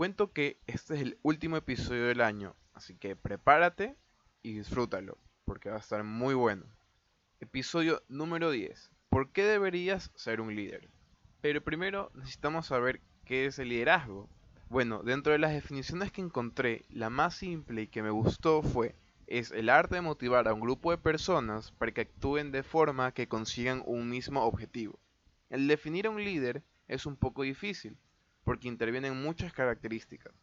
Cuento que este es el último episodio del año, así que prepárate y disfrútalo, porque va a estar muy bueno. Episodio número 10. ¿Por qué deberías ser un líder? Pero primero necesitamos saber qué es el liderazgo. Bueno, dentro de las definiciones que encontré, la más simple y que me gustó fue es el arte de motivar a un grupo de personas para que actúen de forma que consigan un mismo objetivo. El definir a un líder es un poco difícil, porque intervienen muchas características,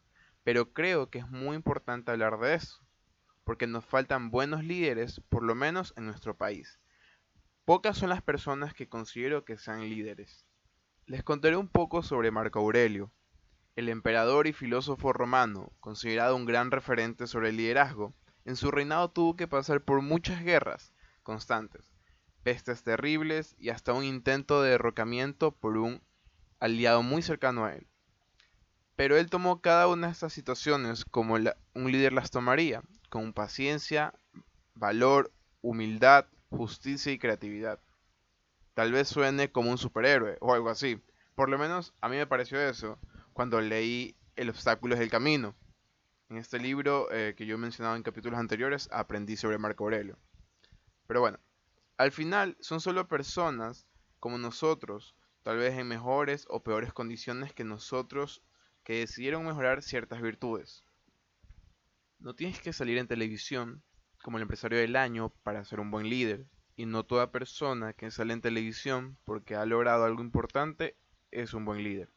pero creo que es muy importante hablar de eso, porque nos faltan buenos líderes, por lo menos en nuestro país. Pocas son las personas que considero que sean líderes. Les contaré un poco sobre Marco Aurelio, el emperador y filósofo romano, considerado un gran referente sobre el liderazgo, en su reinado tuvo que pasar por muchas guerras constantes, pestes terribles y hasta un intento de derrocamiento por un aliado muy cercano a él. Pero él tomó cada una de estas situaciones como un líder las tomaría, con paciencia, valor, humildad, justicia y creatividad. Tal vez suene como un superhéroe o algo así. Por lo menos a mí me pareció eso cuando leí El obstáculo es el camino, en este libro eh, que yo he mencionado en capítulos anteriores, aprendí sobre Marco Aurelio. Pero bueno, al final son solo personas como nosotros, tal vez en mejores o peores condiciones que nosotros, que decidieron mejorar ciertas virtudes. No tienes que salir en televisión como el empresario del año para ser un buen líder, y no toda persona que sale en televisión porque ha logrado algo importante es un buen líder.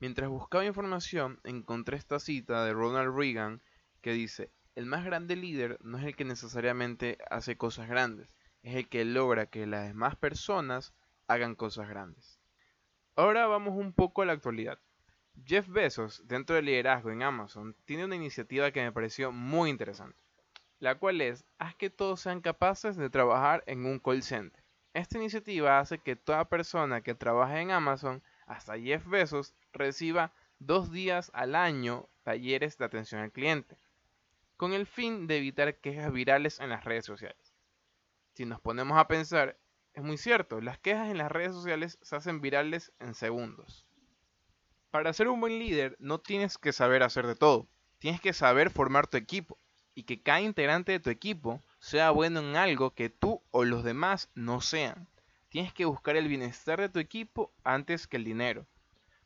Mientras buscaba información, encontré esta cita de Ronald Reagan que dice, el más grande líder no es el que necesariamente hace cosas grandes, es el que logra que las demás personas hagan cosas grandes. Ahora vamos un poco a la actualidad. Jeff Bezos, dentro del liderazgo en Amazon, tiene una iniciativa que me pareció muy interesante, la cual es, haz que todos sean capaces de trabajar en un call center. Esta iniciativa hace que toda persona que trabaje en Amazon hasta Jeff Bezos reciba dos días al año talleres de atención al cliente, con el fin de evitar quejas virales en las redes sociales. Si nos ponemos a pensar, es muy cierto, las quejas en las redes sociales se hacen virales en segundos. Para ser un buen líder no tienes que saber hacer de todo, tienes que saber formar tu equipo y que cada integrante de tu equipo sea bueno en algo que tú o los demás no sean. Tienes que buscar el bienestar de tu equipo antes que el dinero.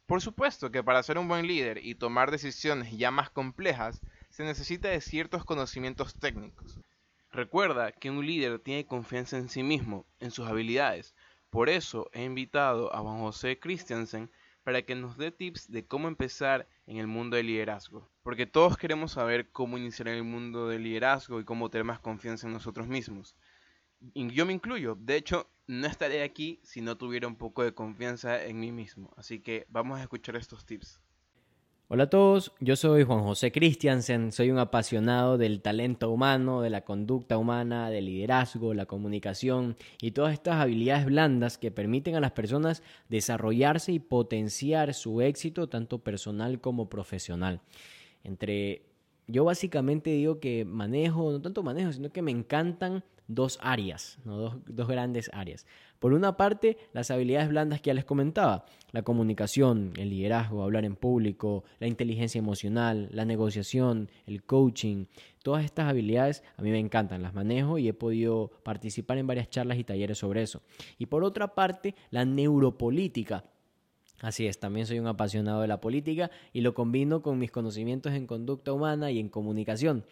Por supuesto que para ser un buen líder y tomar decisiones ya más complejas, se necesita de ciertos conocimientos técnicos. Recuerda que un líder tiene confianza en sí mismo, en sus habilidades. Por eso he invitado a Juan José Christiansen para que nos dé tips de cómo empezar en el mundo del liderazgo. Porque todos queremos saber cómo iniciar en el mundo del liderazgo y cómo tener más confianza en nosotros mismos. Y yo me incluyo. De hecho, no estaré aquí si no tuviera un poco de confianza en mí mismo. Así que vamos a escuchar estos tips. Hola a todos, yo soy Juan José Christiansen, soy un apasionado del talento humano, de la conducta humana, del liderazgo, la comunicación y todas estas habilidades blandas que permiten a las personas desarrollarse y potenciar su éxito tanto personal como profesional. Entre yo básicamente digo que manejo, no tanto manejo, sino que me encantan dos áreas, ¿no? dos, dos, grandes áreas. Por una parte, las habilidades blandas que ya les comentaba, la comunicación, el liderazgo, hablar en público, la inteligencia emocional, la negociación, el coaching, todas estas habilidades a mí me encantan, las manejo y he podido participar en varias charlas y talleres sobre eso. Y por otra parte, la neuropolítica Así es, también soy un apasionado de la política y lo combino con mis conocimientos en conducta humana y en comunicación.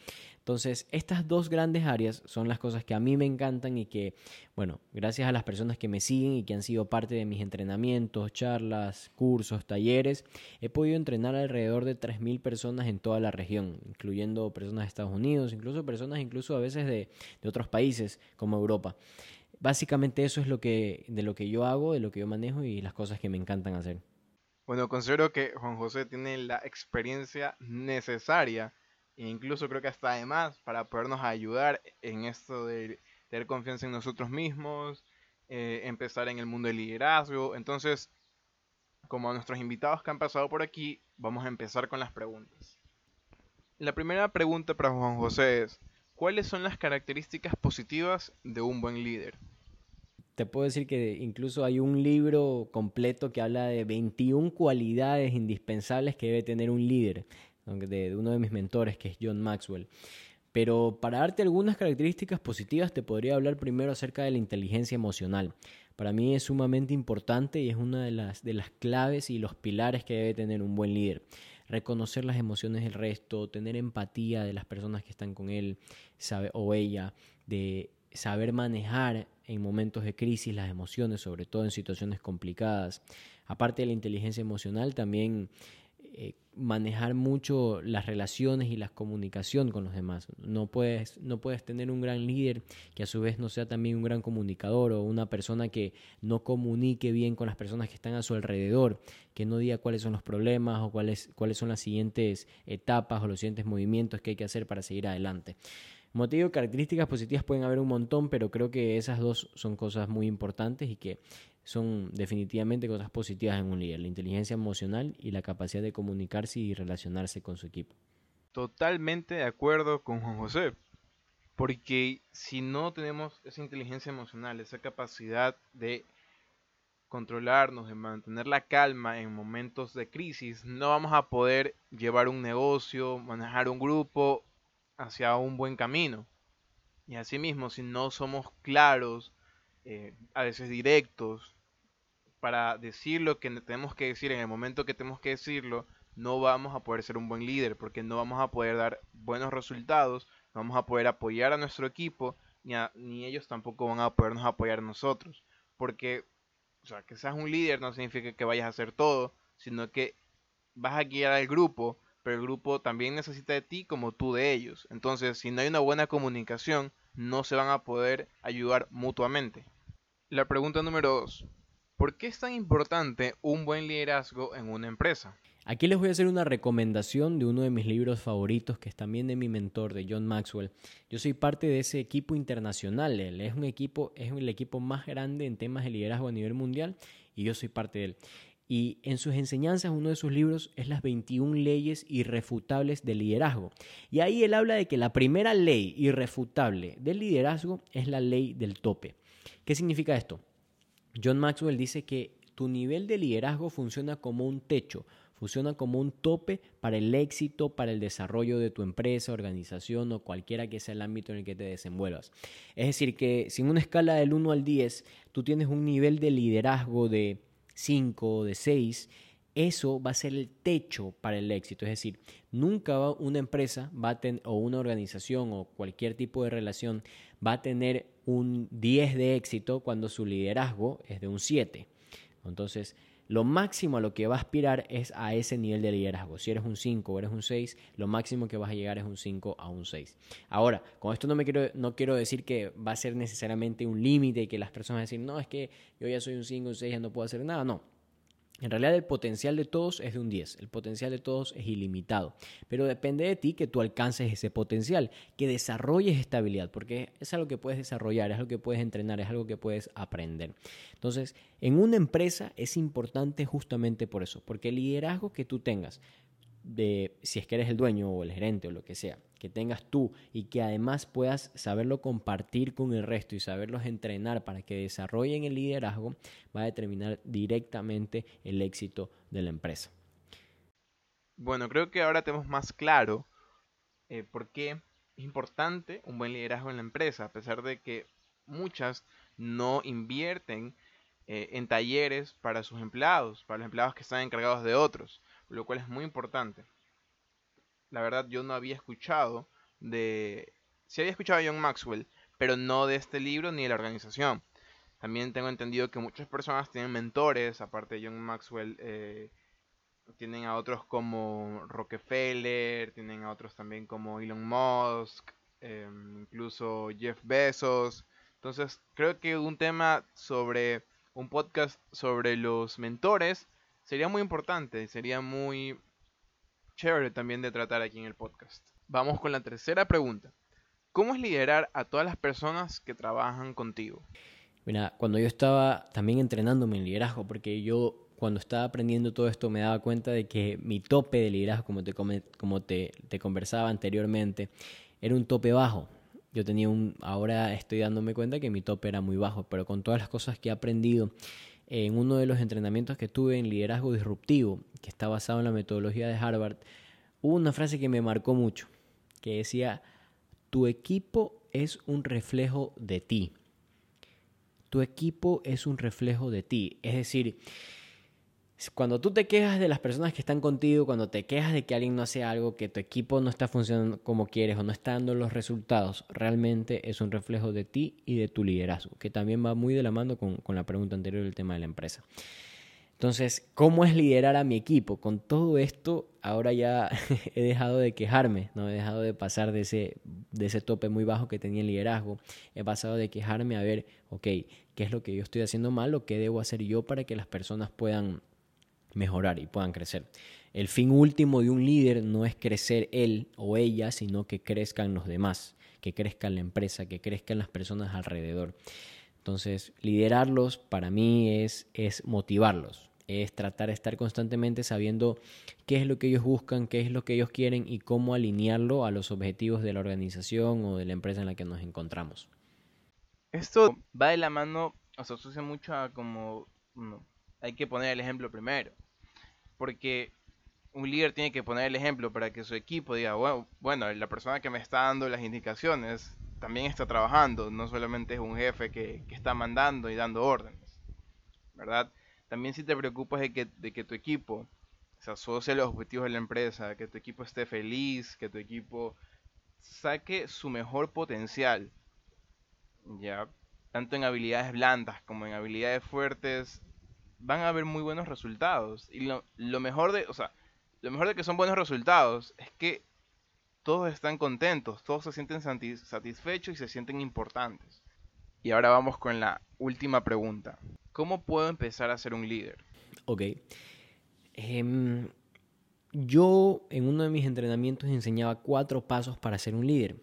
Entonces, estas dos grandes áreas son las cosas que a mí me encantan y que, bueno, gracias a las personas que me siguen y que han sido parte de mis entrenamientos, charlas, cursos, talleres, he podido entrenar alrededor de 3.000 personas en toda la región, incluyendo personas de Estados Unidos, incluso personas incluso a veces de, de otros países como Europa. Básicamente eso es lo que, de lo que yo hago, de lo que yo manejo y las cosas que me encantan hacer. Bueno, considero que Juan José tiene la experiencia necesaria incluso creo que hasta además para podernos ayudar en esto de tener confianza en nosotros mismos, eh, empezar en el mundo del liderazgo. Entonces, como a nuestros invitados que han pasado por aquí, vamos a empezar con las preguntas. La primera pregunta para Juan José es, ¿Cuáles son las características positivas de un buen líder? te puedo decir que incluso hay un libro completo que habla de 21 cualidades indispensables que debe tener un líder, de uno de mis mentores, que es John Maxwell. Pero para darte algunas características positivas, te podría hablar primero acerca de la inteligencia emocional. Para mí es sumamente importante y es una de las, de las claves y los pilares que debe tener un buen líder. Reconocer las emociones del resto, tener empatía de las personas que están con él sabe, o ella, de saber manejar en momentos de crisis las emociones, sobre todo en situaciones complicadas. Aparte de la inteligencia emocional, también eh, manejar mucho las relaciones y la comunicación con los demás. No puedes, no puedes tener un gran líder que a su vez no sea también un gran comunicador o una persona que no comunique bien con las personas que están a su alrededor, que no diga cuáles son los problemas o cuáles, cuáles son las siguientes etapas o los siguientes movimientos que hay que hacer para seguir adelante. Motivo, características positivas pueden haber un montón, pero creo que esas dos son cosas muy importantes y que son definitivamente cosas positivas en un líder, la inteligencia emocional y la capacidad de comunicarse y relacionarse con su equipo. Totalmente de acuerdo con Juan José, porque si no tenemos esa inteligencia emocional, esa capacidad de controlarnos, de mantener la calma en momentos de crisis, no vamos a poder llevar un negocio, manejar un grupo hacia un buen camino. Y asimismo, si no somos claros, eh, a veces directos, para decir lo que tenemos que decir en el momento que tenemos que decirlo, no vamos a poder ser un buen líder, porque no vamos a poder dar buenos resultados, no vamos a poder apoyar a nuestro equipo, ni, ni ellos tampoco van a podernos apoyar a nosotros. Porque, o sea, que seas un líder no significa que vayas a hacer todo, sino que vas a guiar al grupo, pero el grupo también necesita de ti como tú de ellos. Entonces, si no hay una buena comunicación, no se van a poder ayudar mutuamente. La pregunta número 2. ¿Por qué es tan importante un buen liderazgo en una empresa? Aquí les voy a hacer una recomendación de uno de mis libros favoritos, que es también de mi mentor, de John Maxwell. Yo soy parte de ese equipo internacional. Él es un equipo, es el equipo más grande en temas de liderazgo a nivel mundial y yo soy parte de él. Y en sus enseñanzas, uno de sus libros es las 21 leyes irrefutables del liderazgo. Y ahí él habla de que la primera ley irrefutable del liderazgo es la ley del tope. ¿Qué significa esto? John Maxwell dice que tu nivel de liderazgo funciona como un techo, funciona como un tope para el éxito, para el desarrollo de tu empresa, organización o cualquiera que sea el ámbito en el que te desenvuelvas. Es decir, que si en una escala del 1 al 10 tú tienes un nivel de liderazgo de 5 o de 6, eso va a ser el techo para el éxito. Es decir, nunca una empresa va a o una organización o cualquier tipo de relación va a tener un 10 de éxito cuando su liderazgo es de un 7. Entonces, lo máximo a lo que va a aspirar es a ese nivel de liderazgo. Si eres un 5 o eres un 6, lo máximo que vas a llegar es un 5 a un 6. Ahora, con esto no, me quiero, no quiero decir que va a ser necesariamente un límite y que las personas van a decir, no, es que yo ya soy un 5, un 6, ya no puedo hacer nada. No, en realidad el potencial de todos es de un 10, el potencial de todos es ilimitado, pero depende de ti que tú alcances ese potencial, que desarrolles esta habilidad, porque es algo que puedes desarrollar, es algo que puedes entrenar, es algo que puedes aprender. Entonces, en una empresa es importante justamente por eso, porque el liderazgo que tú tengas, de si es que eres el dueño o el gerente o lo que sea, que tengas tú y que además puedas saberlo compartir con el resto y saberlos entrenar para que desarrollen el liderazgo, va a determinar directamente el éxito de la empresa. Bueno, creo que ahora tenemos más claro eh, por qué es importante un buen liderazgo en la empresa, a pesar de que muchas no invierten eh, en talleres para sus empleados, para los empleados que están encargados de otros, lo cual es muy importante la verdad yo no había escuchado de... Sí había escuchado a John Maxwell, pero no de este libro ni de la organización. También tengo entendido que muchas personas tienen mentores, aparte de John Maxwell, eh, tienen a otros como Rockefeller, tienen a otros también como Elon Musk, em, incluso Jeff Bezos. Entonces creo que un tema sobre un podcast sobre los mentores sería muy importante, sería muy chévere también de tratar aquí en el podcast. Vamos con la tercera pregunta. ¿Cómo es liderar a todas las personas que trabajan contigo? Mira, cuando yo estaba también entrenándome en liderazgo, porque yo cuando estaba aprendiendo todo esto me daba cuenta de que mi tope de liderazgo, como te, como te, conversaba anteriormente, era un tope bajo. yo tenía un, ahora estoy dándome cuenta que mi tope era muy bajo, pero con todas las cosas que he aprendido en uno de los entrenamientos que tuve en liderazgo disruptivo, que está basado en la metodología de Harvard, hubo una frase que me marcó mucho, que decía, tu equipo es un reflejo de ti. Tu equipo es un reflejo de ti. Es decir, cuando tú te quejas de las personas que están contigo, cuando te quejas de que alguien no hace algo, que tu equipo no está funcionando como quieres o no está dando los resultados, realmente es un reflejo de ti y de tu liderazgo, que también va muy de la mano con, la pregunta anterior del tema de la empresa. Entonces, ¿cómo es liderar a mi equipo? Con todo esto, ahora ya he dejado de quejarme, no he dejado de pasar de ese, de ese tope muy bajo que tenía el liderazgo. He pasado de quejarme a ver, ok, ¿qué es lo que yo estoy haciendo mal o qué debo hacer yo para que las personas puedan mejorar y puedan crecer. El fin último de un líder no es crecer él o ella, sino que crezcan los demás, que crezca la empresa, que crezcan las personas alrededor. Entonces, liderarlos para mí es, es motivarlos, es tratar de estar constantemente sabiendo qué es lo que ellos buscan, qué es lo que ellos quieren y cómo alinearlo a los objetivos de la organización o de la empresa en la que nos encontramos. Esto va de la mano, o se asocia mucho a como hay que poner el ejemplo primero porque un líder tiene que poner el ejemplo para que su equipo diga, bueno, la persona que me está dando las indicaciones también está trabajando, no solamente es un jefe que, está mandando y dando órdenes, ¿verdad? También si te preocupas de que, de que tu equipo se asocie a los objetivos de la empresa, que tu equipo esté feliz, que tu equipo saque su mejor potencial, ya, tanto en habilidades blandas como en habilidades fuertes, van a haber muy buenos resultados. Y lo, mejor de, o sea, lo mejor de que son buenos resultados es que todos están contentos, todos se sienten satisfechos y se sienten importantes. Y ahora vamos con la última pregunta. ¿Cómo puedo empezar a ser un líder? Ok. Em, yo en uno de mis entrenamientos enseñaba cuatro pasos para ser un líder.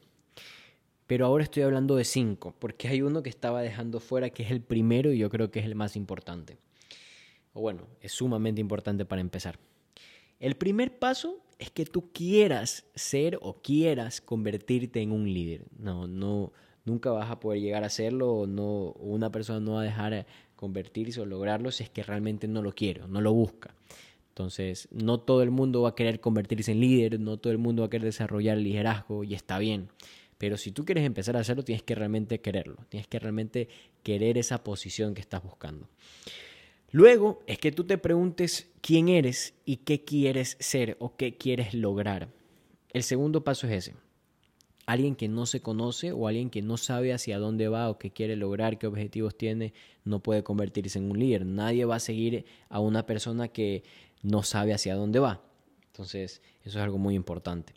Pero ahora estoy hablando de cinco, porque hay uno que estaba dejando fuera, que es el primero y yo creo que es el más importante o bueno, es sumamente importante para empezar. El primer paso es que tú quieras ser o quieras convertirte en un líder. No, no, nunca vas a poder llegar a serlo o no, una persona no va a dejar convertirse o lograrlo si es que realmente no lo quiere no lo busca. Entonces, no todo el mundo va a querer convertirse en líder, no todo el mundo va a querer desarrollar el liderazgo y está bien. Pero si tú quieres empezar a hacerlo, tienes que realmente quererlo, tienes que realmente querer esa posición que estás buscando. Luego es que tú te preguntes quién eres y qué quieres ser o qué quieres lograr. El segundo paso es ese. Alguien que no se conoce o alguien que no sabe hacia dónde va o qué quiere lograr, qué objetivos tiene, no puede convertirse en un líder. Nadie va a seguir a una persona que no sabe hacia dónde va. Entonces, eso es algo muy importante.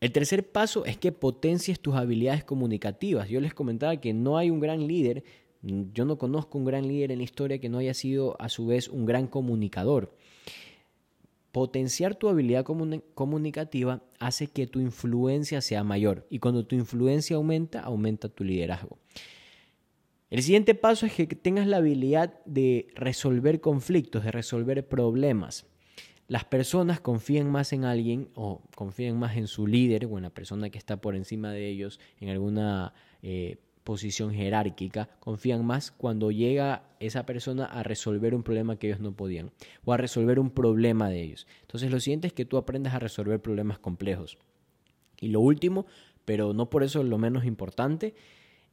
El tercer paso es que potencies tus habilidades comunicativas. Yo les comentaba que no hay un gran líder yo no conozco un gran líder en la historia que no haya sido a su vez un gran comunicador. Potenciar tu habilidad comunicativa hace que tu influencia sea mayor y cuando tu influencia aumenta, aumenta tu liderazgo. El siguiente paso es que tengas la habilidad de resolver conflictos, de resolver problemas. Las personas confían más en alguien o confían más en su líder o en la persona que está por encima de ellos en alguna eh, posición jerárquica, confían más cuando llega esa persona a resolver un problema que ellos no podían o a resolver un problema de ellos. Entonces lo siguiente es que tú aprendas a resolver problemas complejos. Y lo último, pero no por eso lo menos importante,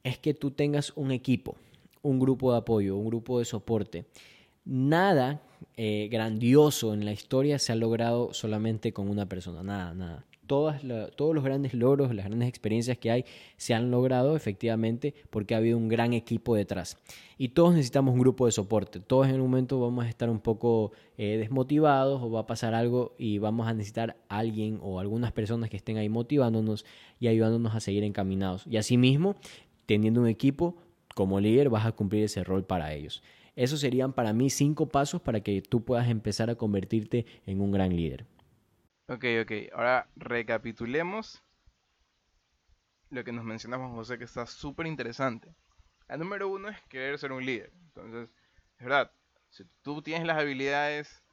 es que tú tengas un equipo, un grupo de apoyo, un grupo de soporte. Nada eh, grandioso en la historia se ha logrado solamente con una persona, nada, nada todos los grandes logros, las grandes experiencias que hay se han logrado efectivamente porque ha habido un gran equipo detrás. Y todos necesitamos un grupo de soporte. Todos en un momento vamos a estar un poco eh, desmotivados o va a pasar algo y vamos a necesitar a alguien o algunas personas que estén ahí motivándonos y ayudándonos a seguir encaminados. Y asimismo, teniendo un equipo como líder vas a cumplir ese rol para ellos. Esos serían para mí cinco pasos para que tú puedas empezar a convertirte en un gran líder. Ok, ok. Ahora recapitulemos lo que nos mencionamos, José, que está súper interesante. El número uno es querer ser un líder. Entonces, es verdad, si tú tienes las habilidades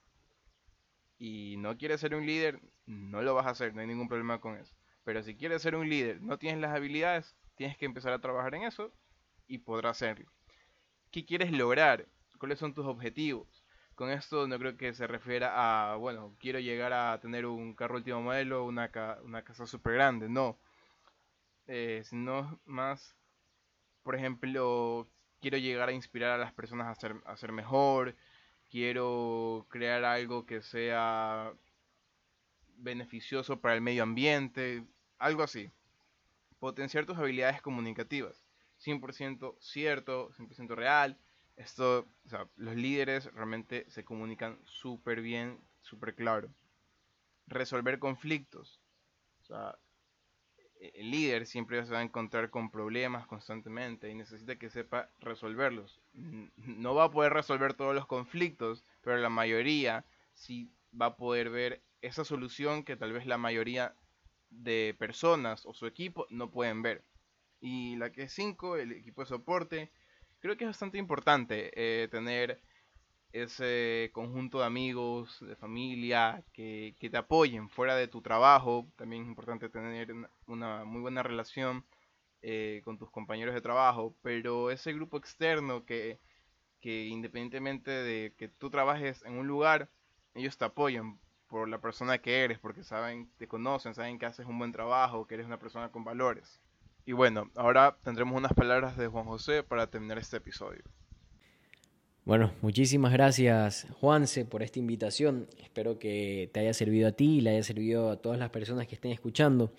y no quieres ser un líder, no lo vas a hacer, no hay ningún problema con eso. Pero si quieres ser un líder, no tienes las habilidades, tienes que empezar a trabajar en eso y podrás hacerlo. ¿Qué quieres lograr? ¿Cuáles son tus objetivos? Con esto no creo que se refiera a, bueno, quiero llegar a tener un carro último modelo, una, una casa súper grande, no. Eh, sino más, por ejemplo, quiero llegar a inspirar a las personas a ser, a ser mejor, quiero crear algo que sea beneficioso para el medio ambiente, algo así. Potenciar tus habilidades comunicativas. 100% cierto, 100% real. Esto, los líderes realmente se comunican súper bien, súper claro. Resolver conflictos. O e-, el líder siempre se va a encontrar con problemas constantemente y necesita que sepa resolverlos. No va a poder resolver todos los conflictos, pero la mayoría sí va a poder ver esa solución que tal vez la mayoría de personas o su equipo no pueden ver. Y la que es 5, el equipo de soporte, creo que es bastante importante eh, tener ese conjunto de amigos, de familia, que, te apoyen fuera de tu trabajo. También es importante tener una muy buena relación eh, con tus compañeros de trabajo, pero ese grupo externo que, que independientemente de que tú trabajes en un lugar, ellos te apoyan por la persona que eres, porque saben, te conocen, saben que haces un buen trabajo, que eres una persona con valores. Y bueno, ahora tendremos unas palabras de Juan José para terminar este episodio. Bueno, muchísimas gracias Juanse por esta invitación. Espero que te haya servido a ti y le haya servido a todas las personas que estén escuchando.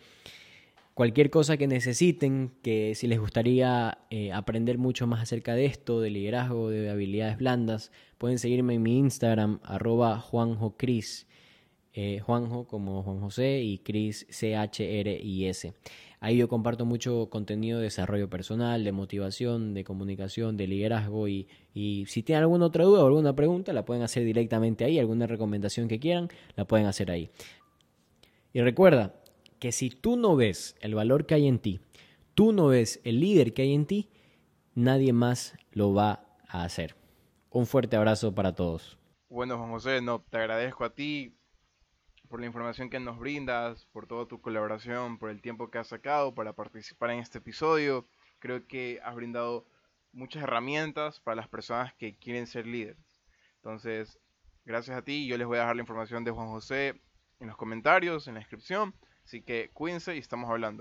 Cualquier cosa que necesiten, que si les gustaría eh, aprender mucho más acerca de esto, de liderazgo, de habilidades blandas, pueden seguirme en mi Instagram, arroba juanjocris. Eh, Juanjo como Juan José y Cris C-H-R-I-S. Ahí yo comparto mucho contenido de desarrollo personal, de motivación, de comunicación, de liderazgo y, y si tienen alguna otra duda o alguna pregunta la pueden hacer directamente ahí, alguna recomendación que quieran la pueden hacer ahí. Y recuerda que si tú no ves el valor que hay en ti, tú no ves el líder que hay en ti, nadie más lo va a hacer. Un fuerte abrazo para todos. Bueno, Juan José, no, te agradezco a ti por la información que nos brindas, por toda tu colaboración, por el tiempo que has sacado para participar en este episodio. Creo que has brindado muchas herramientas para las personas que quieren ser líderes. Entonces, gracias a ti, yo les voy a dejar la información de Juan José en los comentarios, en la descripción. Así que cuídense y estamos hablando.